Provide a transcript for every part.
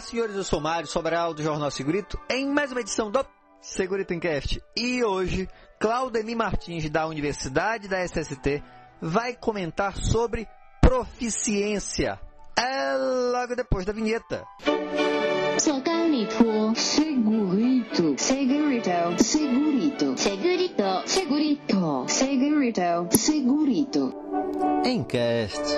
Olá, senhores, eu sou Mário Sobral do Jornal Segurito, em mais uma edição do Segurito Encast. E hoje, Claudemir Martins, da Universidade da SST, vai comentar sobre proficiência. É logo depois da vinheta. Segurito, segurito, segurito, segurito, segurito, segurito, segurito, segurito. Encast.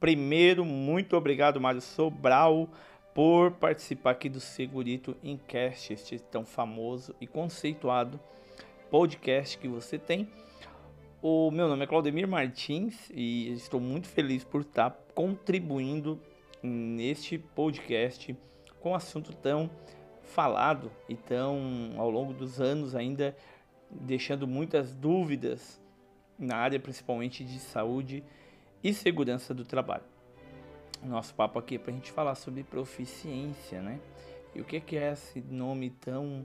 Primeiro, muito obrigado, Mário Sobral, por participar aqui do Segurito Encast, este tão famoso e conceituado podcast que você tem. O meu nome é Claudemir Martins e estou muito feliz por estar contribuindo neste podcast com um assunto tão falado e tão ao longo dos anos ainda deixando muitas dúvidas na área principalmente de saúde e segurança do trabalho. Nosso papo aqui é para a gente falar sobre proficiência, né? E o que é esse nome tão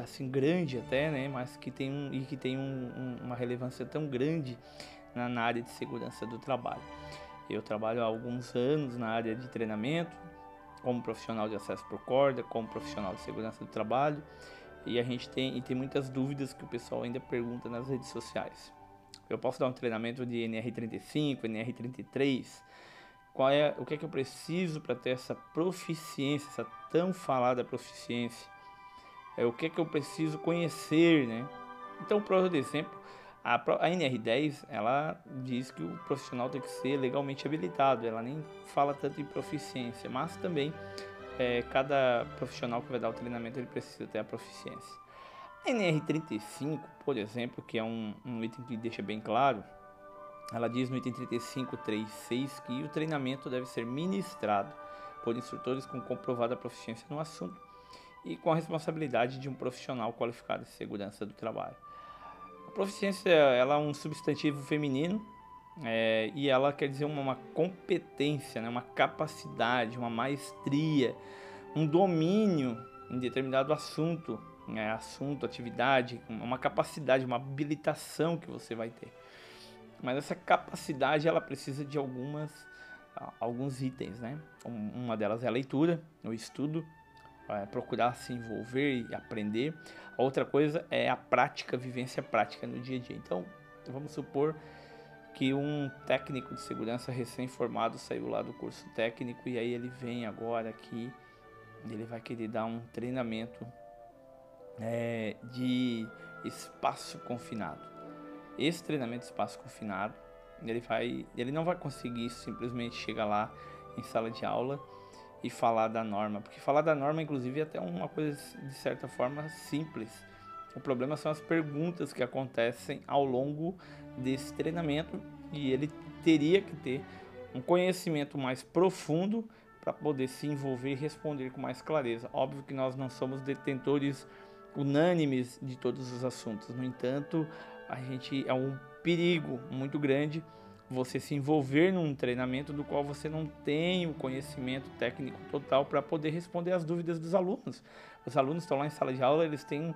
assim grande até, né? Mas que tem um e que tem um, um, uma relevância tão grande na, na, área de segurança do trabalho. Eu trabalho há alguns anos na área de treinamento, como profissional de acesso por corda, como profissional de segurança do trabalho, e a gente tem e tem muitas dúvidas que o pessoal ainda pergunta nas redes sociais. Eu posso dar um treinamento de NR35, NR33. Qual é o que é que eu preciso para ter essa proficiência, essa tão falada proficiência? É o que é que eu preciso conhecer, né? Então, por exemplo, a, a NR10 ela diz que o profissional tem que ser legalmente habilitado. Ela nem fala tanto em proficiência, mas também é, cada profissional que vai dar o treinamento ele precisa ter a proficiência. A NR35, por exemplo, que é um, um item que deixa bem claro, ela diz no item 35.3.6 que o treinamento deve ser ministrado por instrutores com comprovada proficiência no assunto e com a responsabilidade de um profissional qualificado em segurança do trabalho. A proficiência ela é um substantivo feminino é, e ela quer dizer uma, uma competência, né, uma capacidade, uma maestria, um domínio em determinado assunto é, assunto, atividade, uma capacidade, uma habilitação que você vai ter. Mas essa capacidade ela precisa de algumas alguns itens, né? Uma delas é a leitura, o estudo, é procurar se envolver e aprender. A outra coisa é a prática, vivência prática no dia a dia. Então, vamos supor que um técnico de segurança recém-formado saiu lá do curso técnico e aí ele vem agora aqui, ele vai querer dar um treinamento é, de espaço confinado. Esse treinamento de espaço confinado, ele, vai, ele não vai conseguir simplesmente chegar lá em sala de aula e falar da norma, porque falar da norma, inclusive, é até uma coisa de certa forma simples. O problema são as perguntas que acontecem ao longo desse treinamento e ele teria que ter um conhecimento mais profundo para poder se envolver e responder com mais clareza. Óbvio que nós não somos detentores unânimes de todos os assuntos. No entanto, a gente é um perigo muito grande você se envolver num treinamento do qual você não tem o conhecimento técnico total para poder responder às dúvidas dos alunos. Os alunos estão lá em sala de aula, eles têm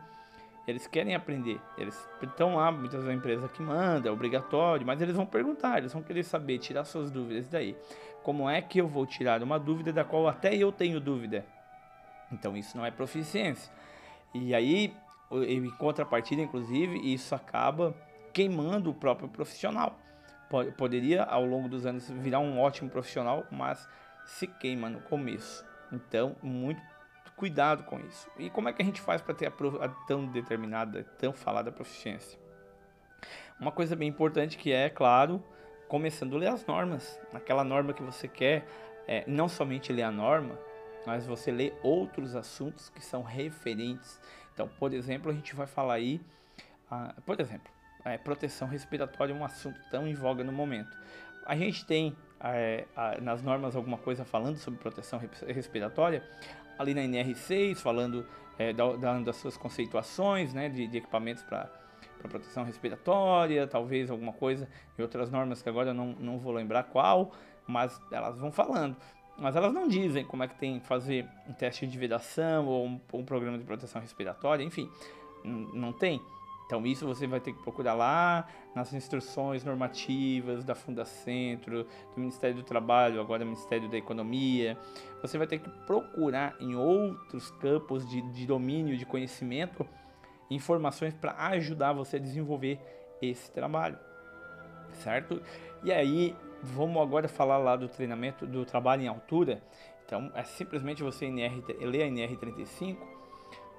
eles querem aprender, eles estão lá, muitas vezes a empresa que manda, é obrigatório, mas eles vão perguntar, eles vão querer saber, tirar suas dúvidas. E daí, como é que eu vou tirar uma dúvida da qual até eu tenho dúvida? Então isso não é proficiência. E aí, em contrapartida, inclusive, isso acaba queimando o próprio profissional. Poderia, ao longo dos anos, virar um ótimo profissional, mas se queima no começo. Então, muito cuidado com isso. E como é que a gente faz para ter a, tão determinada, tão falada proficiência? Uma coisa bem importante que é, claro, começando a ler as normas. Aquela norma que você quer, é, não somente ler a norma, mas você lê outros assuntos que são referentes. Então, por exemplo, a gente vai falar aí, ah, por exemplo, é, proteção respiratória é um assunto tão em voga no momento. A gente tem é, nas normas alguma coisa falando sobre proteção respiratória, ali na NR6, falando é, dando as suas conceituações né, de, de equipamentos para proteção respiratória, talvez alguma coisa e outras normas que agora eu não, não vou lembrar qual, mas elas vão falando. Mas elas não dizem como é que tem que fazer um teste de vedação ou um, um programa de proteção respiratória, enfim, não tem. Então isso você vai ter que procurar lá nas instruções normativas da Fundacentro, do Ministério do Trabalho, agora Ministério da Economia. Você vai ter que procurar em outros campos de, de domínio, de conhecimento, informações para ajudar você a desenvolver esse trabalho, certo? E aí vamos agora falar lá do treinamento do trabalho em altura. Então é simplesmente você NR, ler a NR35?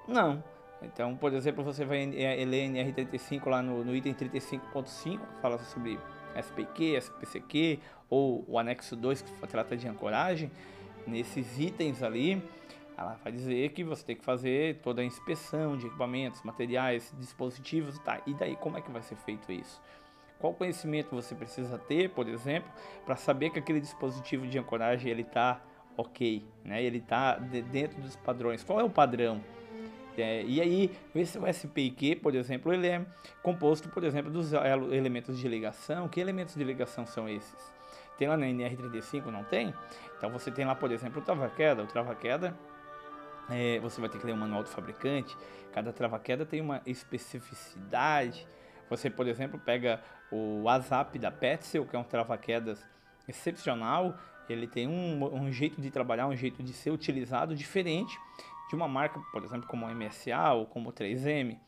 Não então, por exemplo, você vai ler NR35 lá no, no item 35.5, que fala sobre SPQ, SPCQ, ou o anexo 2, que trata de ancoragem. Nesses itens ali, ela vai dizer que você tem que fazer toda a inspeção de equipamentos, materiais, dispositivos, tá? E daí, como é que vai ser feito isso? Qual conhecimento você precisa ter, por exemplo, para saber que aquele dispositivo de ancoragem ele está ok, né? Ele está de dentro dos padrões. Qual é o padrão? É, e aí, esse SPIQ, por exemplo, ele é composto, por exemplo, dos elementos de ligação. Que elementos de ligação são esses? Tem lá na NR35, não tem? Então você tem lá, por exemplo, o trava-queda. O trava-queda, é, você vai ter que ler o manual do fabricante. Cada trava-queda tem uma especificidade. Você, por exemplo, pega o WhatsApp da Petzl, que é um trava-quedas excepcional. Ele tem um, um jeito de trabalhar, um jeito de ser utilizado diferente de uma marca, por exemplo, como MSA ou como 3M.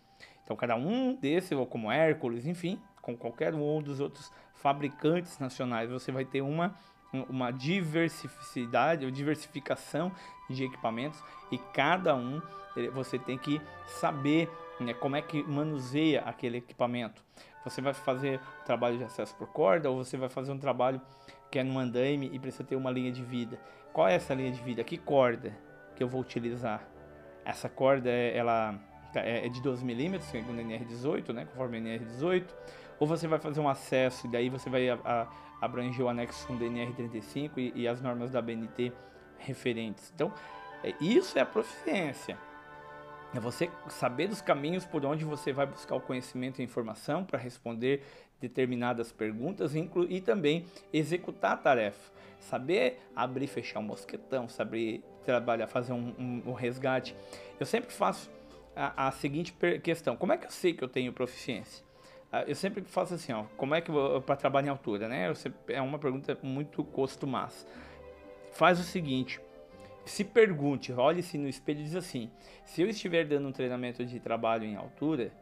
Então, cada um desses, ou como Hércules, enfim, com qualquer um dos outros fabricantes nacionais, você vai ter uma, uma diversificidade ou diversificação de equipamentos e cada um você tem que saber né, como é que manuseia aquele equipamento. Você vai fazer o trabalho de acesso por corda ou você vai fazer um trabalho que é no andaime e precisa ter uma linha de vida. Qual é essa linha de vida? Que corda? que eu vou utilizar. Essa corda ela é, é de 12 milímetros, segundo a NR18, né, conforme a NR18. Ou você vai fazer um acesso e daí você vai a, a, abranger o anexo 1 da NR35 e, e, as normas da BNT referentes. Então, é, isso é a proficiência. É você saber dos caminhos por onde você vai buscar o conhecimento e informação para responder determinadas perguntas e também executar a tarefa. Saber abrir e fechar um mosquetão, saber trabalhar, fazer um, um, um resgate. Eu sempre faço a, a seguinte questão: como é que eu sei que eu tenho proficiência? Ah, eu sempre faço assim, ó, como é que para trabalhar em altura, né? é uma pergunta muito costumaz. Faz o seguinte: se pergunte, olhe-se no espelho e diz assim: se eu estiver dando um treinamento de trabalho em altura,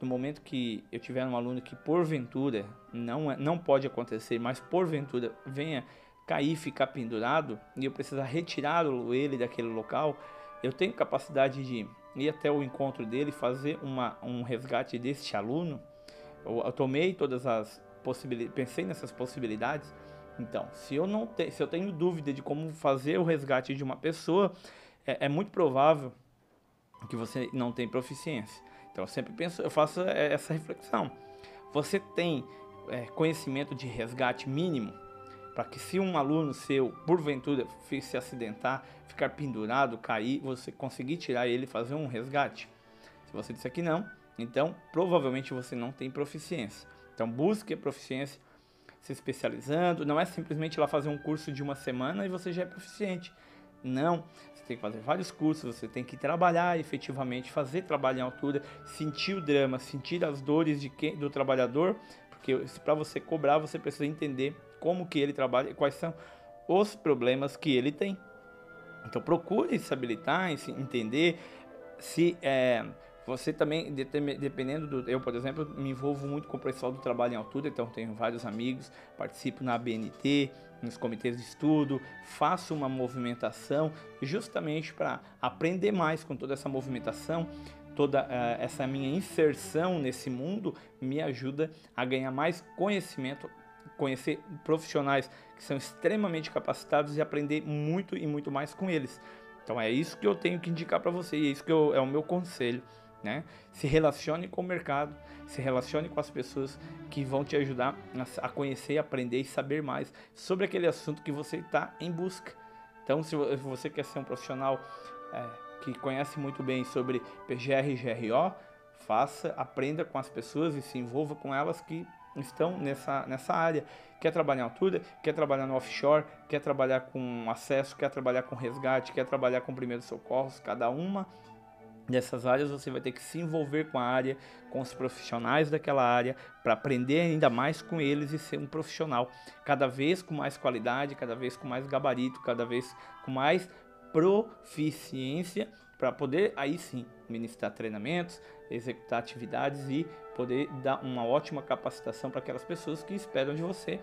no momento que eu tiver um aluno que porventura não é, não pode acontecer, mas porventura venha cair, ficar pendurado e eu precisar retirá-lo ele daquele local, eu tenho capacidade de ir até o encontro dele, fazer uma, um resgate deste aluno. Eu, eu tomei todas as possibilidades, pensei nessas possibilidades. Então, se eu não te, se eu tenho dúvida de como fazer o resgate de uma pessoa, é, é muito provável que você não tem proficiência. Então, eu sempre penso, eu faço é, essa reflexão. Você tem é, conhecimento de resgate mínimo? para que se um aluno seu, porventura, se acidentar, ficar pendurado, cair, você conseguir tirar ele e fazer um resgate? Se você disser que não, então provavelmente você não tem proficiência. Então busque a proficiência se especializando, não é simplesmente lá fazer um curso de uma semana e você já é proficiente. Não, você tem que fazer vários cursos, você tem que trabalhar efetivamente, fazer trabalho em altura, sentir o drama, sentir as dores de quem, do trabalhador, porque para você cobrar você precisa entender como que ele trabalha e quais são os problemas que ele tem. Então procure se habilitar, entender se é, você também, dependendo do. Eu, por exemplo, me envolvo muito com o pessoal do trabalho em altura, então tenho vários amigos, participo na ABNT, nos comitês de estudo, faço uma movimentação justamente para aprender mais com toda essa movimentação. Toda uh, essa minha inserção nesse mundo me ajuda a ganhar mais conhecimento conhecer profissionais que são extremamente capacitados e aprender muito e muito mais com eles. Então é isso que eu tenho que indicar para você e é isso que eu, é o meu conselho. Né? Se relacione com o mercado, se relacione com as pessoas que vão te ajudar a conhecer, aprender e saber mais sobre aquele assunto que você está em busca. Então, se você quer ser um profissional é, que conhece muito bem sobre PGR e GRO, faça, aprenda com as pessoas e se envolva com elas que estão nessa, nessa área. Quer trabalhar em altura, quer trabalhar no offshore, quer trabalhar com acesso, quer trabalhar com resgate, quer trabalhar com primeiros socorros, cada uma dessas áreas, você vai ter que se envolver com a área, com os profissionais daquela área, para aprender ainda mais com eles e ser um profissional cada vez com mais qualidade, cada vez com mais gabarito, cada vez com mais proficiência, para poder aí sim ministrar treinamentos, executar atividades e poder dar uma ótima capacitação para aquelas pessoas que esperam de você,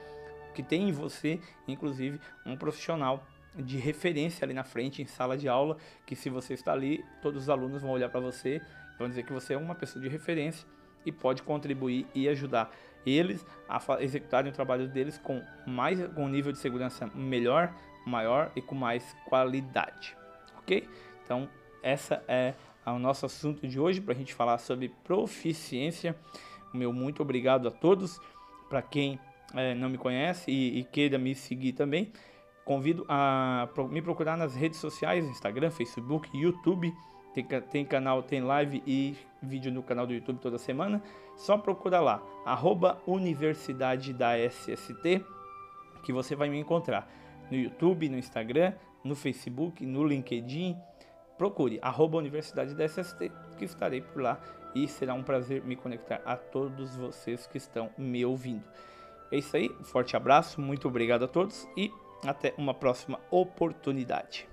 que tem em você, inclusive, um profissional de referência ali na frente, em sala de aula, que se você está ali, todos os alunos vão olhar para você, vão dizer que você é uma pessoa de referência e pode contribuir e ajudar eles a executarem o trabalho deles com mais com um nível de segurança melhor, maior e com mais qualidade, ok? Então essa é o nosso assunto de hoje para a gente falar sobre proficiência. Meu muito obrigado a todos. Para quem é, não me conhece e, e queira me seguir também, convido a me procurar nas redes sociais, Instagram, Facebook, YouTube. Tem, tem, canal, tem live e vídeo no canal do YouTube toda semana. Só procura lá, arroba Universidade da SST, que você vai me encontrar no YouTube, no Instagram, no Facebook, no LinkedIn. Procure arroba Universidade da SST, que estarei por lá e será um prazer me conectar a todos vocês que estão me ouvindo. É isso aí, forte abraço, muito obrigado a todos e até uma próxima oportunidade.